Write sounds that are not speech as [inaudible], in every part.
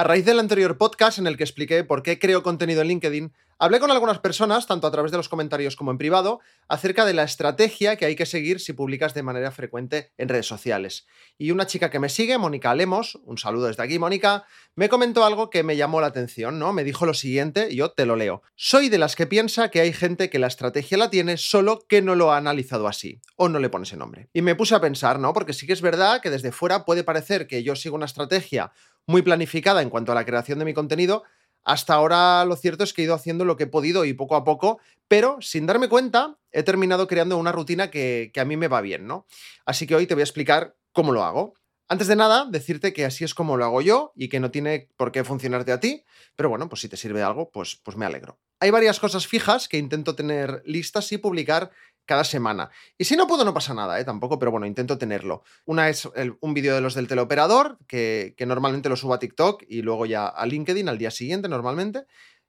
A raíz del anterior podcast en el que expliqué por qué creo contenido en LinkedIn, hablé con algunas personas, tanto a través de los comentarios como en privado, acerca de la estrategia que hay que seguir si publicas de manera frecuente en redes sociales. Y una chica que me sigue, Mónica Lemos, un saludo desde aquí, Mónica, me comentó algo que me llamó la atención, ¿no? Me dijo lo siguiente, y yo te lo leo. Soy de las que piensa que hay gente que la estrategia la tiene, solo que no lo ha analizado así, o no le pone ese nombre. Y me puse a pensar, ¿no? Porque sí que es verdad que desde fuera puede parecer que yo sigo una estrategia muy planificada en cuanto a la creación de mi contenido. Hasta ahora lo cierto es que he ido haciendo lo que he podido y poco a poco, pero sin darme cuenta he terminado creando una rutina que, a mí me va bien, ¿no? Así que hoy te voy a explicar cómo lo hago. Antes de nada, decirte que así es como lo hago yo y que no tiene por qué funcionarte a ti, pero bueno, pues si te sirve algo, pues, pues me alegro. Hay varias cosas fijas que intento tener listas y publicar cada semana. Y si no puedo, no pasa nada, ¿eh? tampoco, pero bueno, intento tenerlo. Una es un vídeo de los del teleoperador, que, normalmente lo subo a TikTok y luego ya a LinkedIn al día siguiente, normalmente.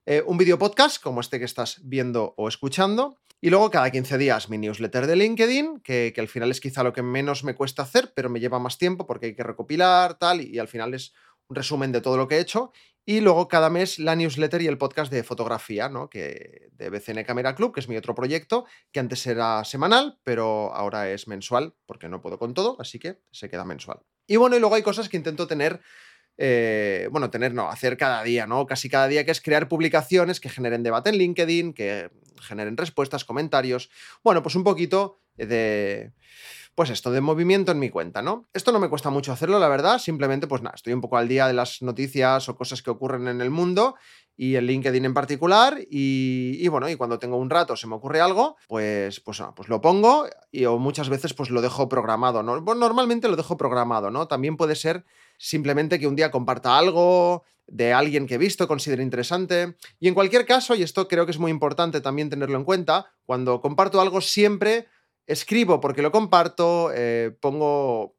Eh, un vídeo podcast, como este que estás viendo o escuchando. Y luego cada 15 días mi newsletter de LinkedIn, que, que, al final es quizá lo que menos me cuesta hacer, pero me lleva más tiempo porque hay que recopilar, tal, y, al final es un resumen de todo lo que he hecho. Y luego cada mes la newsletter y el podcast de fotografía, ¿no? Que de BCN Camera Club, que es mi otro proyecto, que antes era semanal, pero ahora es mensual, porque no puedo con todo, así que se queda mensual. Y bueno, y luego hay cosas que intento tener. Eh, bueno, tener, no, hacer cada día, ¿no? Casi cada día, que es crear publicaciones que generen debate en LinkedIn, que generen respuestas, comentarios. Bueno, pues un poquito de pues esto, de movimiento en mi cuenta, ¿no? Esto no me cuesta mucho hacerlo, la verdad, simplemente pues nada, estoy un poco al día de las noticias o cosas que ocurren en el mundo y en LinkedIn en particular y, bueno, y cuando tengo un rato se me ocurre algo, pues, pues, pues lo pongo y o muchas veces pues lo dejo programado, ¿no? normalmente lo dejo programado, ¿no? También puede ser simplemente que un día comparta algo de alguien que he visto, considere interesante. Y en cualquier caso, y esto creo que es muy importante también tenerlo en cuenta, cuando comparto algo siempre escribo porque lo comparto, eh, pongo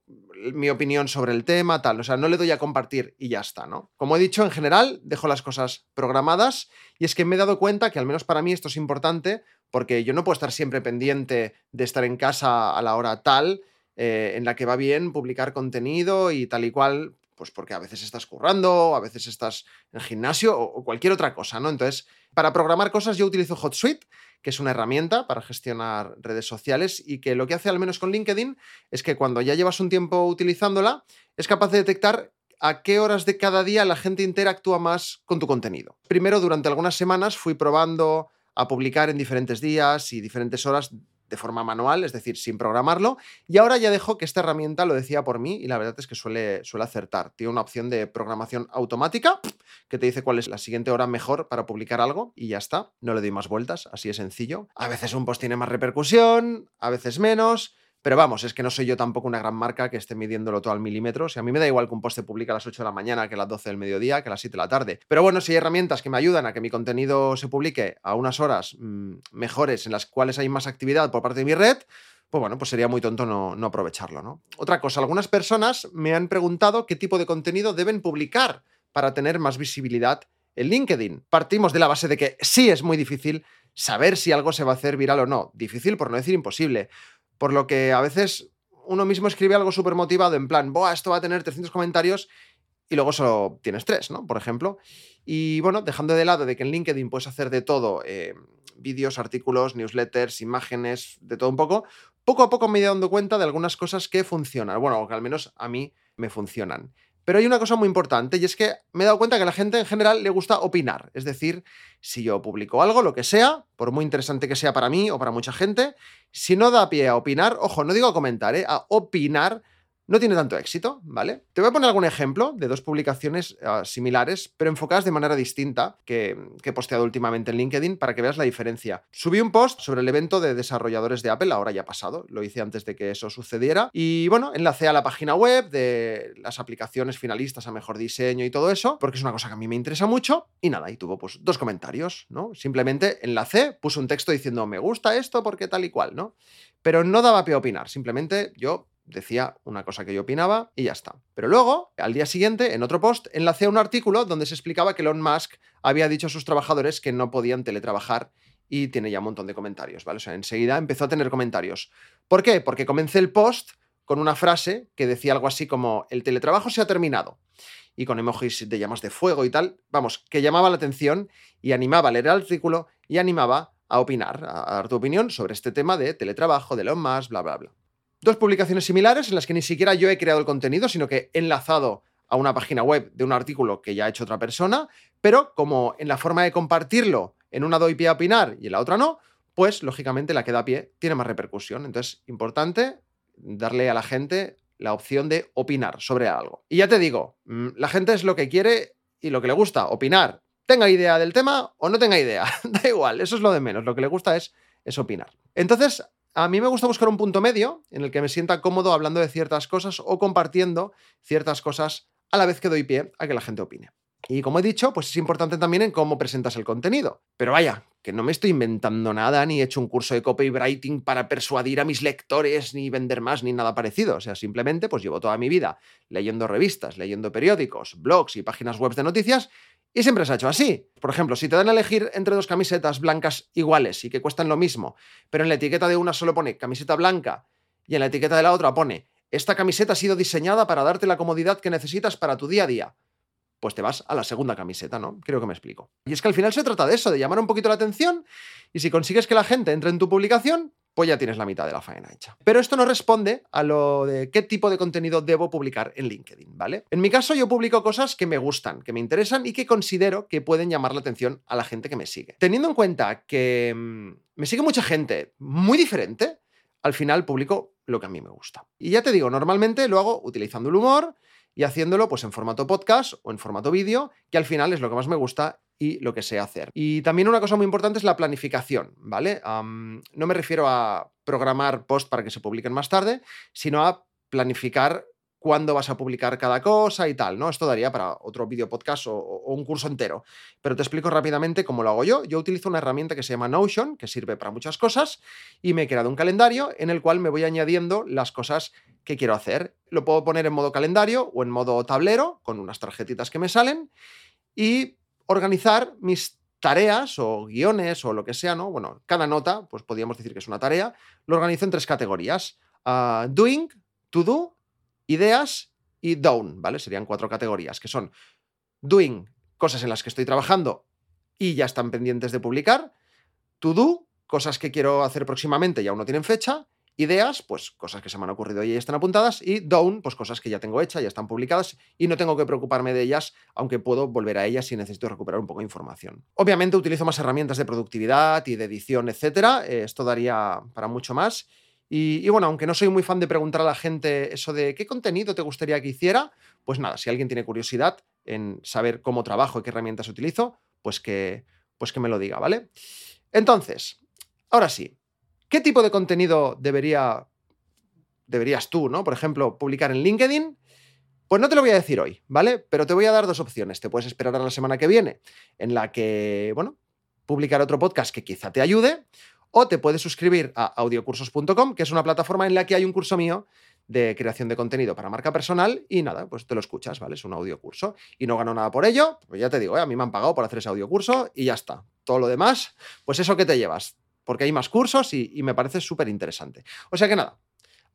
mi opinión sobre el tema, tal. O sea, no le doy a compartir y ya está, ¿no? Como he dicho, en general, dejo las cosas programadas y es que me he dado cuenta que al menos para mí esto es importante porque yo no puedo estar siempre pendiente de estar en casa a la hora tal eh, en la que va bien publicar contenido y tal y cual, pues porque a veces estás currando, a veces estás en gimnasio o, cualquier otra cosa, ¿no? Entonces, para programar cosas yo utilizo HotSuite, que es una herramienta para gestionar redes sociales y que lo que hace al menos con LinkedIn es que cuando ya llevas un tiempo utilizándola, es capaz de detectar a qué horas de cada día la gente interactúa más con tu contenido. Primero, durante algunas semanas fui probando a publicar en diferentes días y diferentes horas de forma manual, es decir, sin programarlo. Y ahora ya dejo que esta herramienta lo decía por mí y la verdad es que suele, suele acertar. Tiene una opción de programación automática que te dice cuál es la siguiente hora mejor para publicar algo y ya está. No le doy más vueltas, así es sencillo. A veces un post tiene más repercusión, a veces menos. Pero vamos, es que no soy yo tampoco una gran marca que esté midiéndolo todo al milímetro. O sea, a mí me da igual que un post se publique a las 8 de la mañana, que a las 12 del mediodía, que a las 7 de la tarde. Pero bueno, si hay herramientas que me ayudan a que mi contenido se publique a unas horas mm, mejores en las cuales hay más actividad por parte de mi red, pues bueno, pues sería muy tonto no, no aprovecharlo, ¿no? Otra cosa, algunas personas me han preguntado qué tipo de contenido deben publicar para tener más visibilidad en LinkedIn. Partimos de la base de que sí es muy difícil saber si algo se va a hacer viral o no. Difícil por no decir imposible. Por lo que a veces uno mismo escribe algo súper motivado en plan, Buah, esto va a tener 300 comentarios y luego solo tienes tres, ¿no? Por ejemplo. Y bueno, dejando de lado de que en LinkedIn puedes hacer de todo, eh, vídeos, artículos, newsletters, imágenes, de todo un poco, poco a poco me he dado cuenta de algunas cosas que funcionan, bueno, que al menos a mí me funcionan. Pero hay una cosa muy importante y es que me he dado cuenta que a la gente en general le gusta opinar. Es decir, si yo publico algo, lo que sea, por muy interesante que sea para mí o para mucha gente, si no da pie a opinar, ojo, no digo a comentar, ¿eh? a opinar, no tiene tanto éxito, ¿vale? Te voy a poner algún ejemplo de dos publicaciones uh, similares, pero enfocadas de manera distinta que, que, he posteado últimamente en LinkedIn para que veas la diferencia. Subí un post sobre el evento de desarrolladores de Apple, ahora ya pasado, lo hice antes de que eso sucediera, y bueno, enlacé a la página web de las aplicaciones finalistas a mejor diseño y todo eso, porque es una cosa que a mí me interesa mucho, y nada, y tuvo pues dos comentarios, ¿no? Simplemente enlacé, puse un texto diciendo me gusta esto porque tal y cual, ¿no? Pero no daba pie a opinar, simplemente yo decía una cosa que yo opinaba y ya está. Pero luego, al día siguiente, en otro post, enlacé un artículo donde se explicaba que Elon Musk había dicho a sus trabajadores que no podían teletrabajar y tiene ya un montón de comentarios, ¿vale? O sea, enseguida empezó a tener comentarios. ¿Por qué? Porque comencé el post con una frase que decía algo así como el teletrabajo se ha terminado y con emojis de llamas de fuego y tal, vamos, que llamaba la atención y animaba a leer el artículo y animaba a opinar, a dar tu opinión sobre este tema de teletrabajo, de Elon Musk, bla, bla, bla. Dos publicaciones similares en las que ni siquiera yo he creado el contenido, sino que he enlazado a una página web de un artículo que ya ha hecho otra persona, pero como en la forma de compartirlo, en una doy pie a opinar y en la otra no, pues lógicamente la que da pie tiene más repercusión. Entonces, importante darle a la gente la opción de opinar sobre algo. Y ya te digo, mm, la gente es lo que quiere y lo que le gusta, opinar. Tenga idea del tema o no tenga idea, [laughs] da igual, eso es lo de menos, lo que le gusta es, es opinar. Entonces, a mí me gusta buscar un punto medio en el que me sienta cómodo hablando de ciertas cosas o compartiendo ciertas cosas a la vez que doy pie a que la gente opine. Y como he dicho, pues es importante también en cómo presentas el contenido. Pero vaya, que no me estoy inventando nada, ni he hecho un curso de copywriting para persuadir a mis lectores, ni vender más, ni nada parecido. O sea, simplemente pues llevo toda mi vida leyendo revistas, leyendo periódicos, blogs y páginas web de noticias y siempre se ha hecho así. Por ejemplo, si te dan a elegir entre dos camisetas blancas iguales y que cuestan lo mismo, pero en la etiqueta de una solo pone camiseta blanca y en la etiqueta de la otra pone esta camiseta ha sido diseñada para darte la comodidad que necesitas para tu día a día pues te vas a la segunda camiseta, ¿no? Creo que me explico. Y es que al final se trata de eso, de llamar un poquito la atención y si consigues que la gente entre en tu publicación, pues ya tienes la mitad de la faena hecha. Pero esto no responde a lo de qué tipo de contenido debo publicar en LinkedIn, ¿vale? En mi caso yo publico cosas que me gustan, que me interesan y que considero que pueden llamar la atención a la gente que me sigue. Teniendo en cuenta que mm, me sigue mucha gente muy diferente, al final publico lo que a mí me gusta. Y ya te digo, normalmente lo hago utilizando el humor, y haciéndolo pues en formato podcast o en formato vídeo, que al final es lo que más me gusta y lo que sé hacer. Y también una cosa muy importante es la planificación, ¿vale? no me refiero a programar post para que se publiquen más tarde, sino a planificar cuándo vas a publicar cada cosa y tal, ¿no? Esto daría para otro vídeo podcast o, un curso entero. Pero te explico rápidamente cómo lo hago yo. Yo utilizo una herramienta que se llama Notion, que sirve para muchas cosas, y me he creado un calendario en el cual me voy añadiendo las cosas que quiero hacer. Lo puedo poner en modo calendario o en modo tablero, con unas tarjetitas que me salen, y organizar mis tareas o guiones o lo que sea, ¿no? Bueno, cada nota, pues podríamos decir que es una tarea, lo organizo en tres categorías. Uh, doing, to do, ideas y down, ¿vale? Serían cuatro categorías, que son doing, cosas en las que estoy trabajando y ya están pendientes de publicar, to do, cosas que quiero hacer próximamente y aún no tienen fecha, ideas, pues cosas que se me han ocurrido y ya están apuntadas, y down, pues cosas que ya tengo hechas, ya están publicadas y no tengo que preocuparme de ellas, aunque puedo volver a ellas si necesito recuperar un poco de información. Obviamente utilizo más herramientas de productividad y de edición, etcétera, eh, esto daría para mucho más. Y, bueno, aunque no soy muy fan de preguntar a la gente eso de qué contenido te gustaría que hiciera, pues nada, si alguien tiene curiosidad en saber cómo trabajo y qué herramientas utilizo, pues que, pues que me lo diga, ¿vale? Entonces, ahora sí, ¿Qué tipo de contenido debería, deberías tú, ¿no? Por ejemplo, publicar en LinkedIn. Pues no te lo voy a decir hoy, ¿vale? Pero te voy a dar dos opciones. Te puedes esperar a la semana que viene, en la que, bueno, publicar otro podcast que quizá te ayude, o te puedes suscribir a audiocursos.com, que es una plataforma en la que hay un curso mío de creación de contenido para marca personal y nada, pues te lo escuchas, ¿vale? Es un audiocurso y no gano nada por ello, pues ya te digo, ¿eh? a mí me han pagado por hacer ese audiocurso y ya está. Todo lo demás, pues eso que te llevas, porque hay más cursos y, me parece súper interesante. O sea que nada,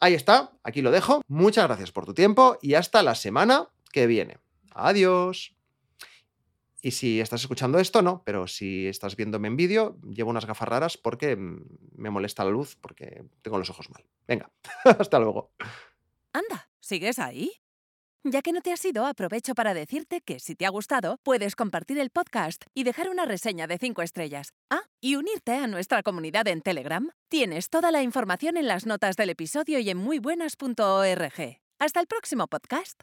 ahí está, aquí lo dejo. Muchas gracias por tu tiempo y hasta la semana que viene. Adiós. Y si estás escuchando esto, no, pero si estás viéndome en vídeo, llevo unas gafas raras porque me molesta la luz, porque tengo los ojos mal. Venga, [laughs] hasta luego. Anda, ¿sigues ahí? Ya que no te has ido, aprovecho para decirte que si te ha gustado, puedes compartir el podcast y dejar una reseña de 5 estrellas. Ah, y unirte a nuestra comunidad en Telegram. Tienes toda la información en las notas del episodio y en muybuenas.org. Hasta el próximo podcast.